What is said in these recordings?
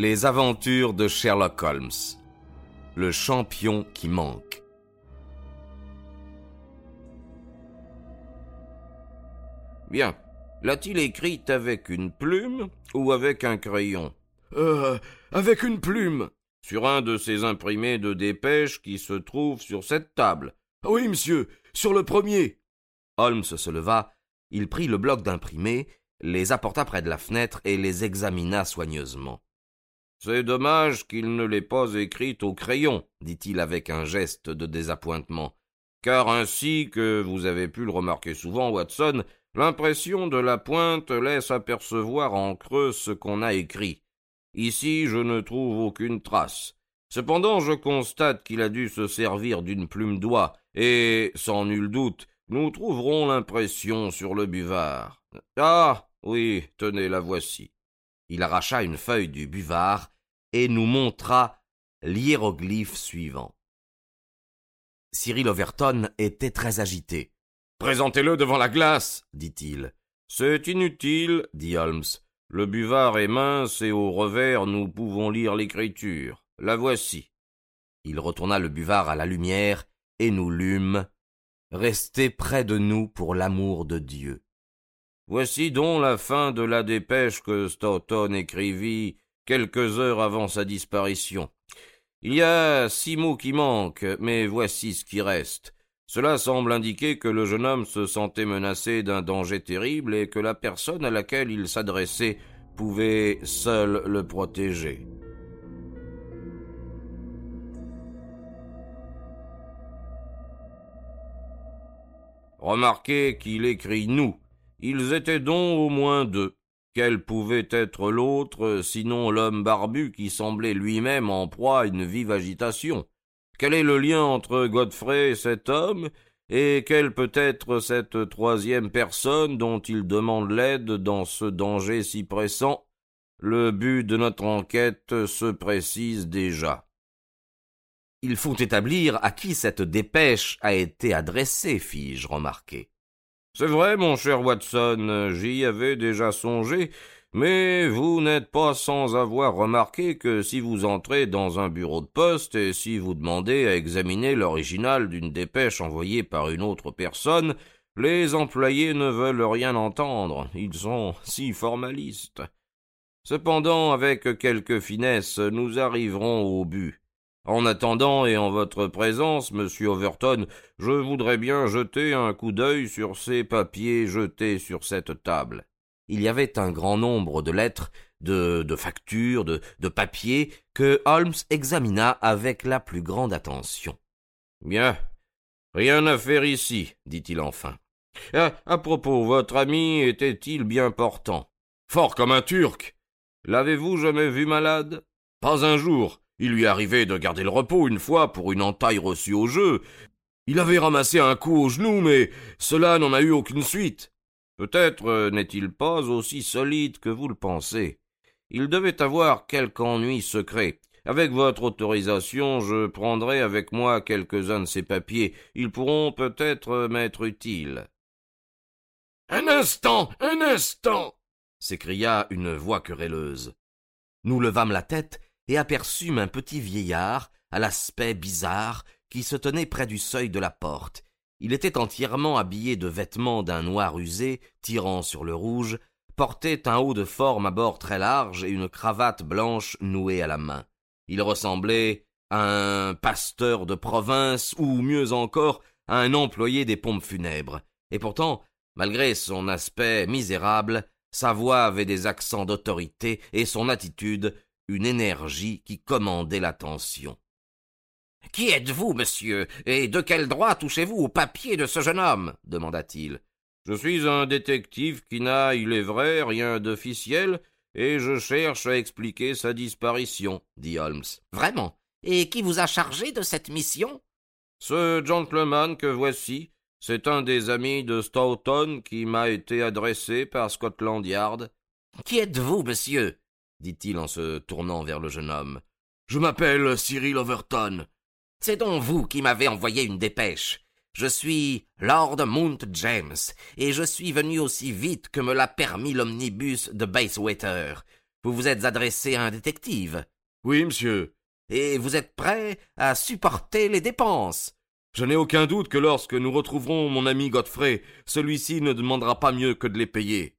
Les aventures de Sherlock Holmes. Le champion qui manque. Bien. L'a-t-il écrite avec une plume ou avec un crayon? Euh. avec une plume. Sur un de ces imprimés de dépêche qui se trouvent sur cette table. Oui, monsieur, sur le premier. Holmes se leva, il prit le bloc d'imprimés, les apporta près de la fenêtre et les examina soigneusement. C'est dommage qu'il ne l'ait pas écrite au crayon, dit-il avec un geste de désappointement, car ainsi que vous avez pu le remarquer souvent, Watson, l'impression de la pointe laisse apercevoir en creux ce qu'on a écrit. Ici je ne trouve aucune trace. Cependant je constate qu'il a dû se servir d'une plume d'oie, et, sans nul doute, nous trouverons l'impression sur le buvard. Ah. Oui, tenez, la voici. Il arracha une feuille du buvard et nous montra l'hiéroglyphe suivant. Cyril Overton était très agité. Présentez-le devant la glace, dit-il. C'est inutile, dit Holmes. Le buvard est mince et au revers nous pouvons lire l'écriture. La voici. Il retourna le buvard à la lumière et nous lûmes. Restez près de nous pour l'amour de Dieu. Voici donc la fin de la dépêche que Stoughton écrivit quelques heures avant sa disparition. Il y a six mots qui manquent, mais voici ce qui reste. Cela semble indiquer que le jeune homme se sentait menacé d'un danger terrible et que la personne à laquelle il s'adressait pouvait seule le protéger. Remarquez qu'il écrit nous. Ils étaient donc au moins deux. Quel pouvait être l'autre, sinon l'homme barbu qui semblait lui-même en proie à une vive agitation? Quel est le lien entre Godfrey et cet homme et quelle peut être cette troisième personne dont il demande l'aide dans ce danger si pressant? Le but de notre enquête se précise déjà. Il faut établir à qui cette dépêche a été adressée, fis-je remarquer. C'est vrai, mon cher Watson, j'y avais déjà songé, mais vous n'êtes pas sans avoir remarqué que si vous entrez dans un bureau de poste et si vous demandez à examiner l'original d'une dépêche envoyée par une autre personne, les employés ne veulent rien entendre, ils sont si formalistes. Cependant, avec quelque finesse, nous arriverons au but. En attendant et en votre présence, monsieur Overton, je voudrais bien jeter un coup d'œil sur ces papiers jetés sur cette table. Il y avait un grand nombre de lettres, de, factures, de, papiers, que Holmes examina avec la plus grande attention. Bien. Rien à faire ici, dit-il enfin. Ah, à propos, votre ami était-il bien portant? Fort comme un Turc. L'avez-vous jamais vu malade? Pas un jour. Il lui arrivait de garder le repos une fois pour une entaille reçue au jeu. Il avait ramassé un coup au genou, mais cela n'en a eu aucune suite. Peut-être euh, n'est-il pas aussi solide que vous le pensez. Il devait avoir quelque ennui secret. Avec votre autorisation, je prendrai avec moi quelques-uns de ces papiers. Ils pourront peut-être m'être utiles. Un instant. Un instant. s'écria une voix querelleuse. Nous levâmes la tête et aperçûmes un petit vieillard, à l'aspect bizarre, qui se tenait près du seuil de la porte. Il était entièrement habillé de vêtements d'un noir usé, tirant sur le rouge, portait un haut de forme à bords très larges et une cravate blanche nouée à la main. Il ressemblait à un pasteur de province, ou mieux encore, à un employé des pompes funèbres. Et pourtant, malgré son aspect misérable, sa voix avait des accents d'autorité et son attitude une énergie qui commandait l'attention. Qui êtes-vous, monsieur, et de quel droit touchez-vous au papier de ce jeune homme? demanda-t-il. Je suis un détective qui n'a, il est vrai, rien d'officiel, et je cherche à expliquer sa disparition, dit Holmes. Vraiment? Et qui vous a chargé de cette mission Ce gentleman que voici, c'est un des amis de Stoughton qui m'a été adressé par Scotland Yard. Qui êtes-vous, monsieur? Dit-il en se tournant vers le jeune homme. Je m'appelle Cyril Overton. C'est donc vous qui m'avez envoyé une dépêche. Je suis Lord Mount James, et je suis venu aussi vite que me l'a permis l'omnibus de Bayswater. Vous vous êtes adressé à un détective. Oui, monsieur. Et vous êtes prêt à supporter les dépenses. Je n'ai aucun doute que lorsque nous retrouverons mon ami Godfrey, celui-ci ne demandera pas mieux que de les payer.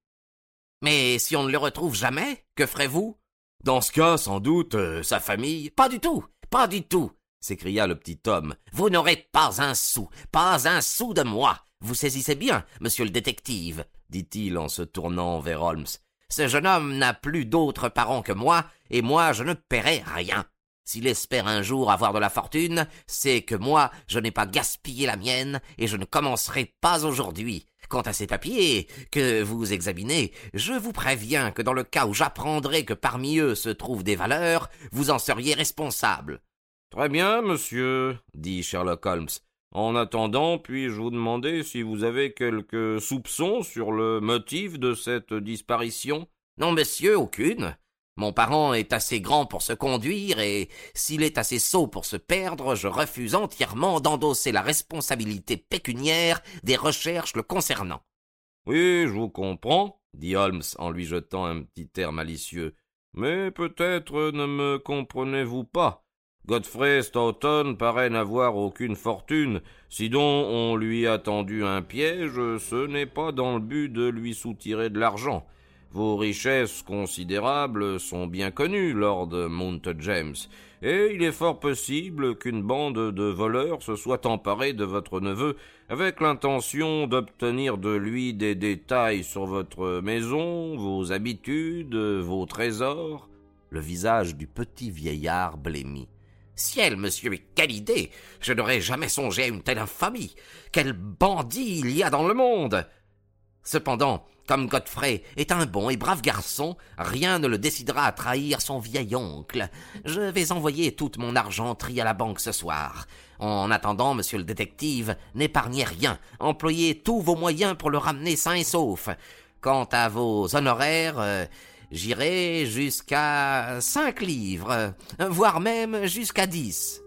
Mais si on ne le retrouve jamais, que ferez-vous? Dans ce cas, sans doute, euh, sa famille. Pas du tout, pas du tout, s'écria le petit homme. Vous n'aurez pas un sou, pas un sou de moi. Vous saisissez bien, monsieur le détective, dit-il en se tournant vers Holmes. Ce jeune homme n'a plus d'autres parents que moi, et moi je ne paierai rien. S'il espère un jour avoir de la fortune, c'est que moi je n'ai pas gaspillé la mienne, et je ne commencerai pas aujourd'hui. Quant à ces papiers que vous examinez, je vous préviens que dans le cas où j'apprendrai que parmi eux se trouvent des valeurs, vous en seriez responsable. Très bien, monsieur, dit Sherlock Holmes. En attendant, puis-je vous demander si vous avez quelques soupçons sur le motif de cette disparition? Non, monsieur, aucune. Mon parent est assez grand pour se conduire, et s'il est assez sot pour se perdre, je refuse entièrement d'endosser la responsabilité pécuniaire des recherches le concernant. Oui, je vous comprends, dit Holmes en lui jetant un petit air malicieux. Mais peut-être ne me comprenez-vous pas. Godfrey Stoughton paraît n'avoir aucune fortune. Si donc on lui a tendu un piège, ce n'est pas dans le but de lui soutirer de l'argent. Vos richesses considérables sont bien connues, Lord Mount James, et il est fort possible qu'une bande de voleurs se soit emparée de votre neveu avec l'intention d'obtenir de lui des détails sur votre maison, vos habitudes, vos trésors. Le visage du petit vieillard blêmit. Ciel, monsieur, mais quelle idée Je n'aurais jamais songé à une telle infamie Quel bandit il y a dans le monde Cependant, comme Godfrey est un bon et brave garçon, rien ne le décidera à trahir son vieil oncle. Je vais envoyer toute mon argenterie à la banque ce soir. En attendant, monsieur le détective, n'épargnez rien, employez tous vos moyens pour le ramener sain et sauf. Quant à vos honoraires, euh, j'irai jusqu'à cinq livres, voire même jusqu'à dix.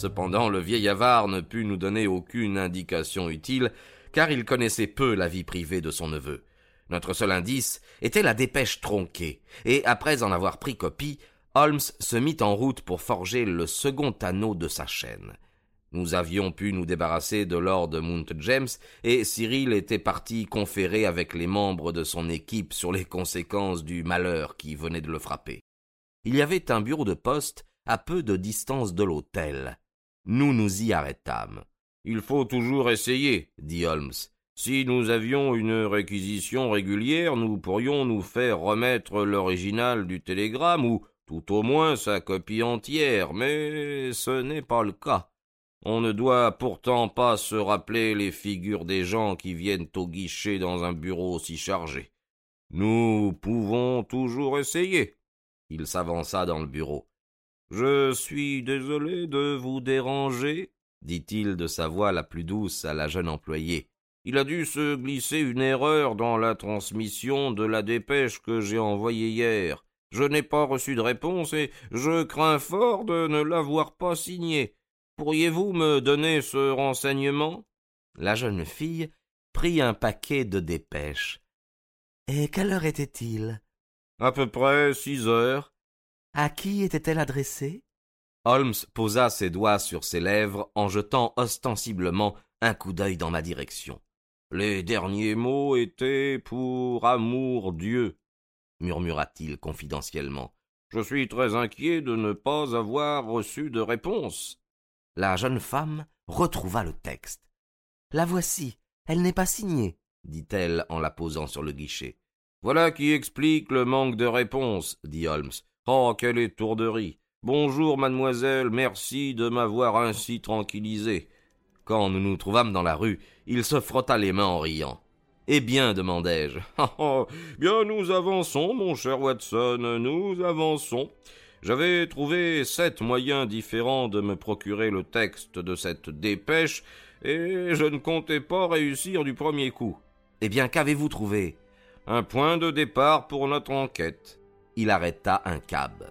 Cependant, le vieil avare ne put nous donner aucune indication utile, car il connaissait peu la vie privée de son neveu. Notre seul indice était la dépêche tronquée, et après en avoir pris copie, Holmes se mit en route pour forger le second anneau de sa chaîne. Nous avions pu nous débarrasser de Lord Mount James, et Cyril était parti conférer avec les membres de son équipe sur les conséquences du malheur qui venait de le frapper. Il y avait un bureau de poste à peu de distance de l'hôtel. Nous nous y arrêtâmes. Il faut toujours essayer, dit Holmes. Si nous avions une réquisition régulière, nous pourrions nous faire remettre l'original du télégramme ou tout au moins sa copie entière, mais ce n'est pas le cas. On ne doit pourtant pas se rappeler les figures des gens qui viennent au guichet dans un bureau si chargé. Nous pouvons toujours essayer. Il s'avança dans le bureau. Je suis désolé de vous déranger, dit-il de sa voix la plus douce à la jeune employée. Il a dû se glisser une erreur dans la transmission de la dépêche que j'ai envoyée hier. Je n'ai pas reçu de réponse et je crains fort de ne l'avoir pas signée. Pourriez-vous me donner ce renseignement? La jeune fille prit un paquet de dépêches. Et quelle heure était-il? À peu près six heures. À qui était-elle adressée? Holmes posa ses doigts sur ses lèvres en jetant ostensiblement un coup d'œil dans ma direction. Les derniers mots étaient pour amour Dieu, murmura-t-il confidentiellement. Je suis très inquiet de ne pas avoir reçu de réponse. La jeune femme retrouva le texte. La voici. Elle n'est pas signée, dit-elle en la posant sur le guichet. Voilà qui explique le manque de réponse, dit Holmes. Oh, quelle étourderie. Bonjour, mademoiselle, merci de m'avoir ainsi tranquillisé. Quand nous nous trouvâmes dans la rue, il se frotta les mains en riant. Eh bien, demandai-je. Ah, ah, bien, nous avançons, mon cher Watson, nous avançons. J'avais trouvé sept moyens différents de me procurer le texte de cette dépêche, et je ne comptais pas réussir du premier coup. Eh bien, qu'avez-vous trouvé? Un point de départ pour notre enquête il arrêta un cab.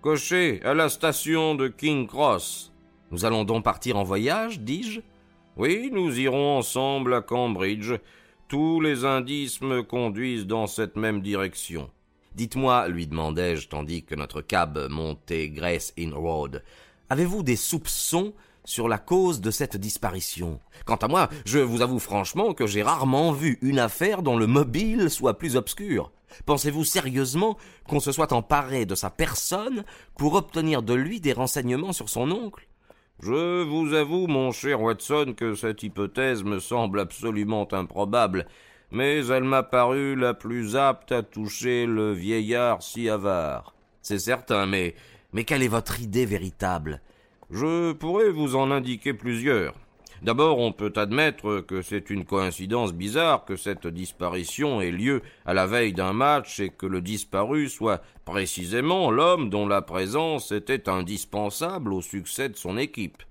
Cocher, à la station de King Cross. Nous allons donc partir en voyage, dis-je Oui, nous irons ensemble à Cambridge. Tous les indices me conduisent dans cette même direction. Dites-moi, lui demandai-je tandis que notre cab montait Grace Inn Road, avez-vous des soupçons sur la cause de cette disparition? Quant à moi, je vous avoue franchement que j'ai rarement vu une affaire dont le mobile soit plus obscur. Pensez-vous sérieusement qu'on se soit emparé de sa personne pour obtenir de lui des renseignements sur son oncle? Je vous avoue, mon cher Watson, que cette hypothèse me semble absolument improbable, mais elle m'a paru la plus apte à toucher le vieillard si avare. C'est certain, mais mais quelle est votre idée véritable? Je pourrais vous en indiquer plusieurs. D'abord, on peut admettre que c'est une coïncidence bizarre que cette disparition ait lieu à la veille d'un match et que le disparu soit précisément l'homme dont la présence était indispensable au succès de son équipe.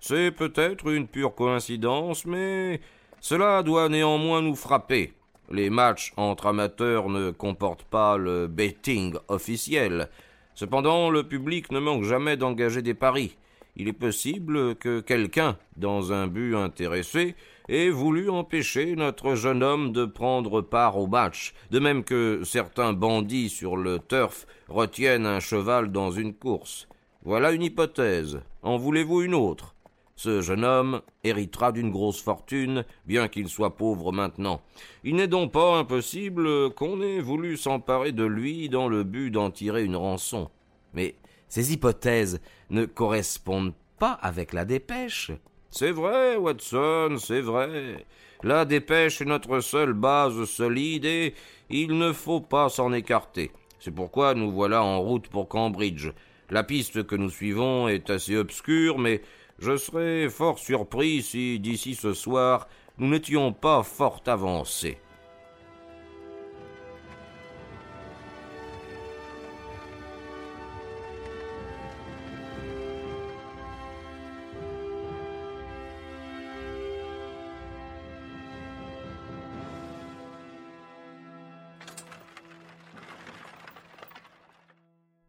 C'est peut-être une pure coïncidence, mais cela doit néanmoins nous frapper. Les matchs entre amateurs ne comportent pas le betting officiel. Cependant, le public ne manque jamais d'engager des paris il est possible que quelqu'un, dans un but intéressé, ait voulu empêcher notre jeune homme de prendre part au match, de même que certains bandits sur le turf retiennent un cheval dans une course. Voilà une hypothèse. En voulez-vous une autre? Ce jeune homme héritera d'une grosse fortune, bien qu'il soit pauvre maintenant. Il n'est donc pas impossible qu'on ait voulu s'emparer de lui dans le but d'en tirer une rançon. Mais ces hypothèses ne correspondent pas avec la dépêche. C'est vrai, Watson, c'est vrai. La dépêche est notre seule base solide et il ne faut pas s'en écarter. C'est pourquoi nous voilà en route pour Cambridge. La piste que nous suivons est assez obscure, mais je serais fort surpris si, d'ici ce soir, nous n'étions pas fort avancés.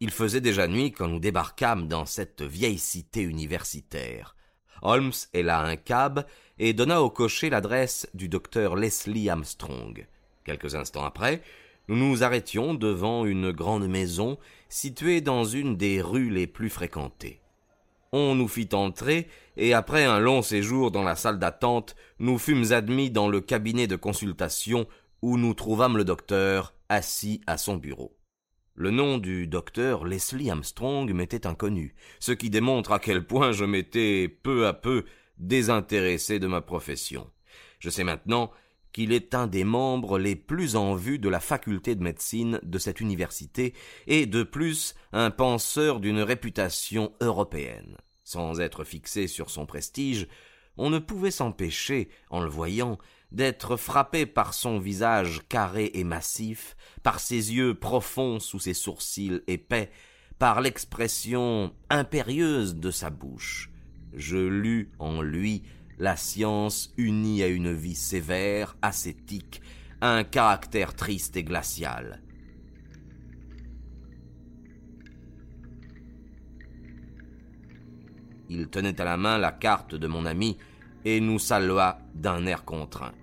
Il faisait déjà nuit quand nous débarquâmes dans cette vieille cité universitaire. Holmes héla un cab et donna au cocher l'adresse du docteur Leslie Armstrong. Quelques instants après, nous nous arrêtions devant une grande maison située dans une des rues les plus fréquentées. On nous fit entrer, et après un long séjour dans la salle d'attente, nous fûmes admis dans le cabinet de consultation où nous trouvâmes le docteur assis à son bureau. Le nom du docteur Leslie Armstrong m'était inconnu, ce qui démontre à quel point je m'étais peu à peu désintéressé de ma profession. Je sais maintenant qu'il est un des membres les plus en vue de la faculté de médecine de cette université et de plus un penseur d'une réputation européenne. Sans être fixé sur son prestige, on ne pouvait s'empêcher, en le voyant, d'être frappé par son visage carré et massif, par ses yeux profonds sous ses sourcils épais, par l'expression impérieuse de sa bouche. Je lus en lui la science unie à une vie sévère, ascétique, un caractère triste et glacial. Il tenait à la main la carte de mon ami et nous salua d'un air contraint.